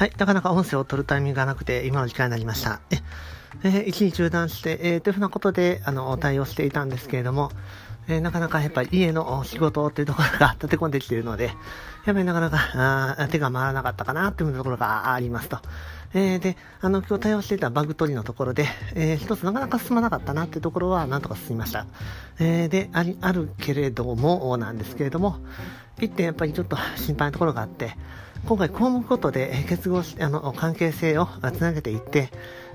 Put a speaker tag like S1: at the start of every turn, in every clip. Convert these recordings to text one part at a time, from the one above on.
S1: はい、なかなか音声を取るタイミングがなくて、今の時間になりました。え、えー、一時中断して、えー、というふうなことで、あの、対応していたんですけれども、えー、なかなかやっぱり家の仕事っていうところが立て込んできているので、やっぱりなかなか、あ手が回らなかったかなというところがありますと。えー、で、あの、今日対応していたバグ取りのところで、えー、一つなかなか進まなかったなっていうところは、なんとか進みました。えー、で、あり、あるけれども、なんですけれども、一点やっぱりちょっと心配なところがあって、今回項目ごとで結合し、あの、関係性をつなげていって、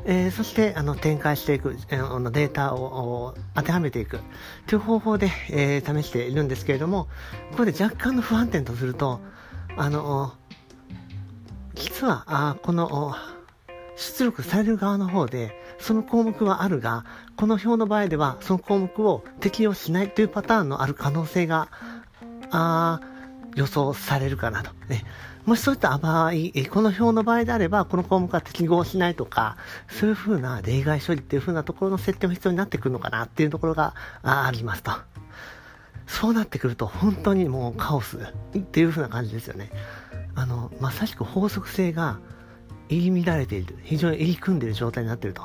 S1: えー、そしてあの展開していく、えー、のデータを当てはめていくという方法で、えー、試しているんですけれども、ここで若干の不安点とすると、あの、実は、あこの、出力される側の方で、その項目はあるが、この表の場合では、その項目を適用しないというパターンのある可能性が、あ予想されるかなと。ね、もしそういった場合、この表の場合であれば、この項目は適合しないとか、そういうふうな例外処理っていうふうなところの設定も必要になってくるのかなっていうところがありますと。そうなってくると、本当にもうカオスっていうふうな感じですよね。あの、まさしく法則性が入り乱れている、非常に入り組んでいる状態になっていると。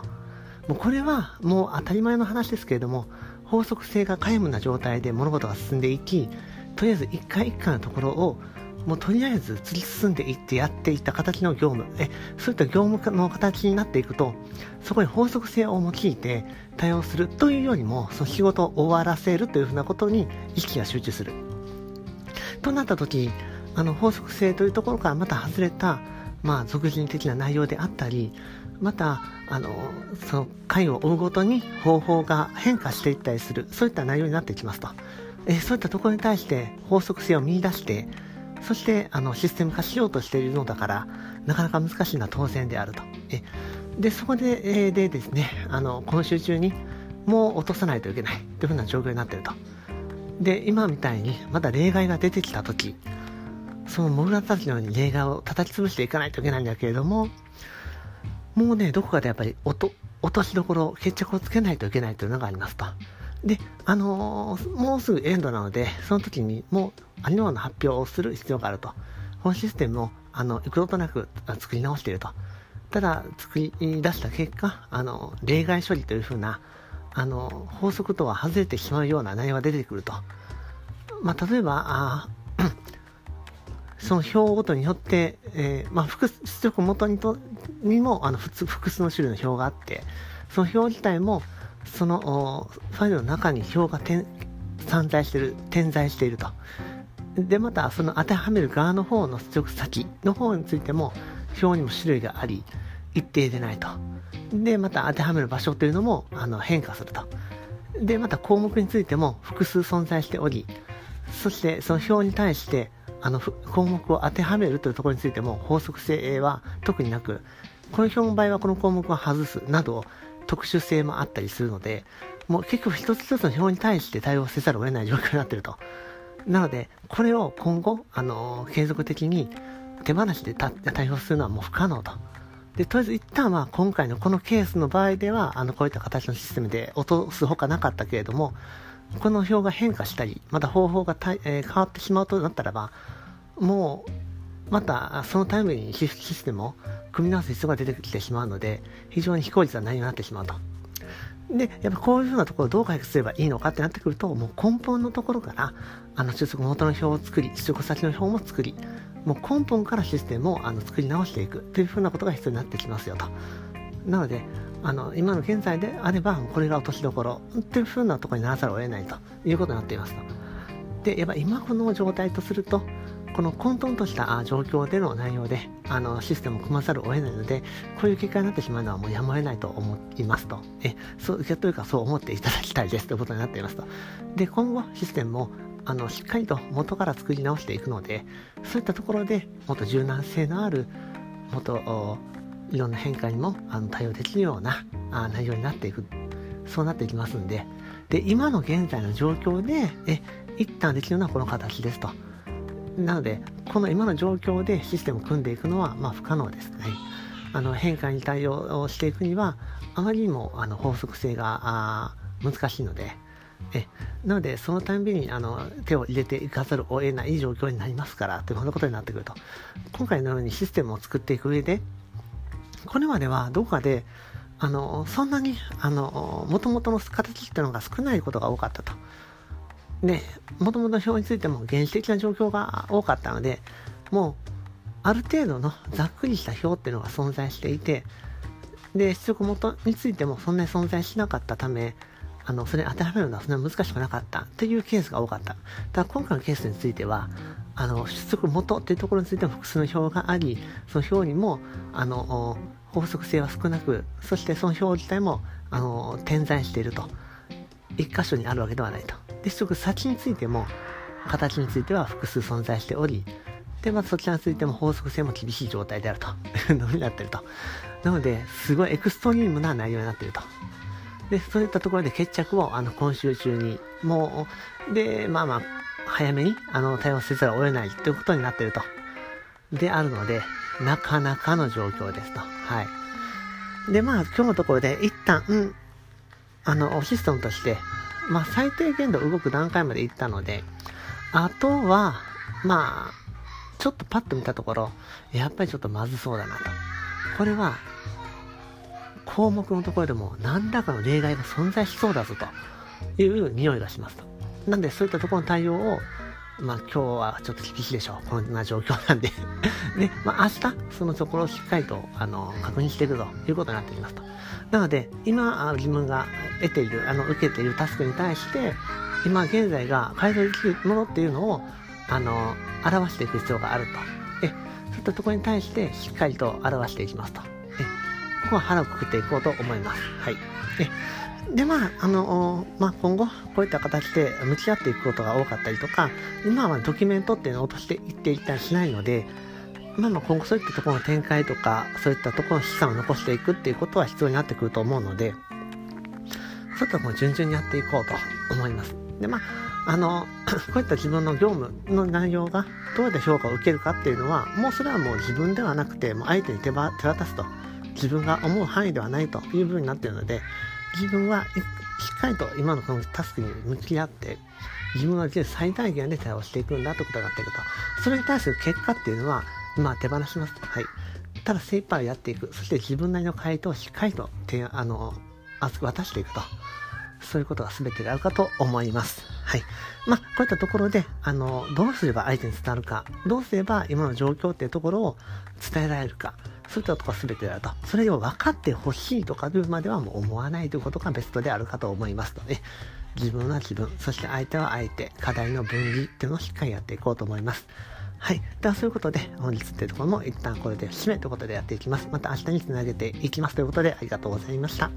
S1: もうこれはもう当たり前の話ですけれども、法則性が皆無な状態で物事が進んでいき、とりあえず一回一回のところをもうとりあえず突き進んでいってやっていった形の業務えそういった業務の形になっていくとそこに法則性を用いて対応するというよりもその仕事を終わらせるというふうなことに意識が集中するとなった時あの法則性というところからまた外れたまあ俗人的な内容であったりまたあのその回を追うごとに方法が変化していったりするそういった内容になってきますとえそういったところに対して法則性を見出して、そしてあのシステム化しようとしているのだから、なかなか難しいのは当然であると。えで、そこで,、えでですね、あの今週中にもう落とさないといけないというふうな状況になっていると。で、今みたいにまだ例外が出てきたとき、そのモグラたちのように例外を叩き潰していかないといけないんだけれども、もうね、どこかでやっぱり落と落としどころ、決着をつけないといけないというのがありますと。で、あのー、もうすぐエンドなので、その時にもうアニメの発表をする必要があると。本システムを、あの、幾度となく作り直していると。ただ、作り出した結果、あの、例外処理というふうな、あの、法則とは外れてしまうような内容が出てくると。まあ、例えば、あその表ごとによって、えー、まあ、複出力元にとにもあの複数の種類の表があって、その表自体も、そのファイルの中に表が点散在してる、点在していると。で、またその当てはめる側の方の出力先の方についても表にも種類があり、一定でないと。で、また当てはめる場所というのもあの変化すると。で、また項目についても複数存在しており、そしてその表に対してあの項目を当てはめるというところについても法則性は特になく、この表の場合はこの項目を外すなど特殊性もあったりするので、もう結局一つ一つの表に対して対応せざるを得ない状況になっていると。なので、これを今後、あの、継続的に手放しで対応するのはもう不可能と。で、とりあえず一旦は今回のこのケースの場合では、あの、こういった形のシステムで落とすほかなかったけれども、この表が変化したり、また方法がえー、変わってしまうとなったらば、もう、またそのためにシステムを組み直す必要が出てきてしまうので、非常に非効率な内容になってしまうと。で、やっぱこういうふうなところをどう解決すればいいのかってなってくると、もう根本のところから、あの、出力元の表を作り、出力先の表も作り、もう根本からシステムをあの作り直していくというふうなことが必要になってきますよと。なので、あの、今の現在であれば、これが落としどころっていうふうなところにならざるを得ないということになっていますと。で、やっぱ今この状態とすると、この混沌とした状況での内容であのシステムを組まざるを得ないのでこういう結果になってしまうのはもうやむを得ないと思いますとえそうというかそう思っていただきたいですということになっていますとで今後システムもあのしっかりと元から作り直していくのでそういったところでもっと柔軟性のあるもっといろんな変化にもあの対応できるようなあ内容になっていくそうなっていきますんでで今の現在の状況でえ一旦できるのはこの形ですとなので、この今の状況でシステムを組んでいくのは、まあ、不可能ですね。あの変化に対応していくには、あまりにもあの法則性が難しいので、えなので、そのたんびにあの手を入れていかざるを得ない状況になりますから、というようなことになってくると。今回のようにシステムを作っていく上で、これまではどこかで、あの、そんなに、あの、元々の形っていうのが少ないことが多かったと。で、もともと表についても原始的な状況が多かったので、もう、ある程度のざっくりした表っていうのが存在していて、で、出力元についてもそんなに存在しなかったため、あの、それ当てはめるのはそんなに難しくなかったというケースが多かった。ただ今回のケースについては、あの、出力元っていうところについても複数の表があり、その表にも、あの、法則性は少なく、そしてその表自体も、あの、点在していると。一箇所にあるわけではないと。で、出力先についても、形については複数存在しており、で、まずそちらについても法則性も厳しい状態であるというのになっていると。なので、すごいエクストリームな内容になっていると。で、そういったところで決着を、あの、今週中に、もう、で、まあまあ、早めに、あの、対応せざるを得ないということになっていると。であるので、なかなかの状況ですと。はい。で、まあ、今日のところで、一旦、あの、システムとして、まあ、最低限度動く段階まで行ったので、あとは、まあ、ちょっとパッと見たところ、やっぱりちょっとまずそうだなと。これは、項目のところでも何らかの例外が存在しそうだぞという匂いがしますと。なんでそういったところの対応を、まあ今日はちょっと厳しいでしょう。こんな状況なんでで、まあ明日、そのところをしっかりと、あの、確認していくということになってきますと。なので、今、自分が得ている、あの、受けているタスクに対して、今現在が改善できるものっていうのを、あの、表していく必要があると。え、そういったところに対してしっかりと表していきますと。えここは腹をくくっていこうと思います。はい。で、まあ、あの、まあ、今後、こういった形で向き合っていくことが多かったりとか、今はドキュメントっていうのを落としていっていったりしないので、まあまあ今後そういったところの展開とか、そういったところの資産を残していくっていうことは必要になってくると思うので、そういったところを順々にやっていこうと思います。で、まあ、あの、こういった自分の業務の内容がどうやって評価を受けるかっていうのは、もうそれはもう自分ではなくて、もう相手に手手渡すと。自分が思う範囲ではないという部分になっているので、自分はしっかりと今のこのタスクに向き合って、自分ができる最大限で対応していくんだということになっていると。それに対する結果っていうのは、まあ手放します。はい。ただ精一杯やっていく。そして自分なりの回答をしっかりと提案あの、渡していくと。そういうことが全てであるかと思います。はい。まあ、こういったところで、あの、どうすれば相手に伝わるか、どうすれば今の状況っていうところを伝えられるか、そういったとこ全てだと。それを分かってほしいとかいうまではもう思わないということがベストであるかと思いますので、自分は自分、そして相手は相手、課題の分離っていうのをしっかりやっていこうと思います。はい。では、そういうことで、本日っていうところも一旦これで締めということでやっていきます。また明日につなげていきますということで、ありがとうございました。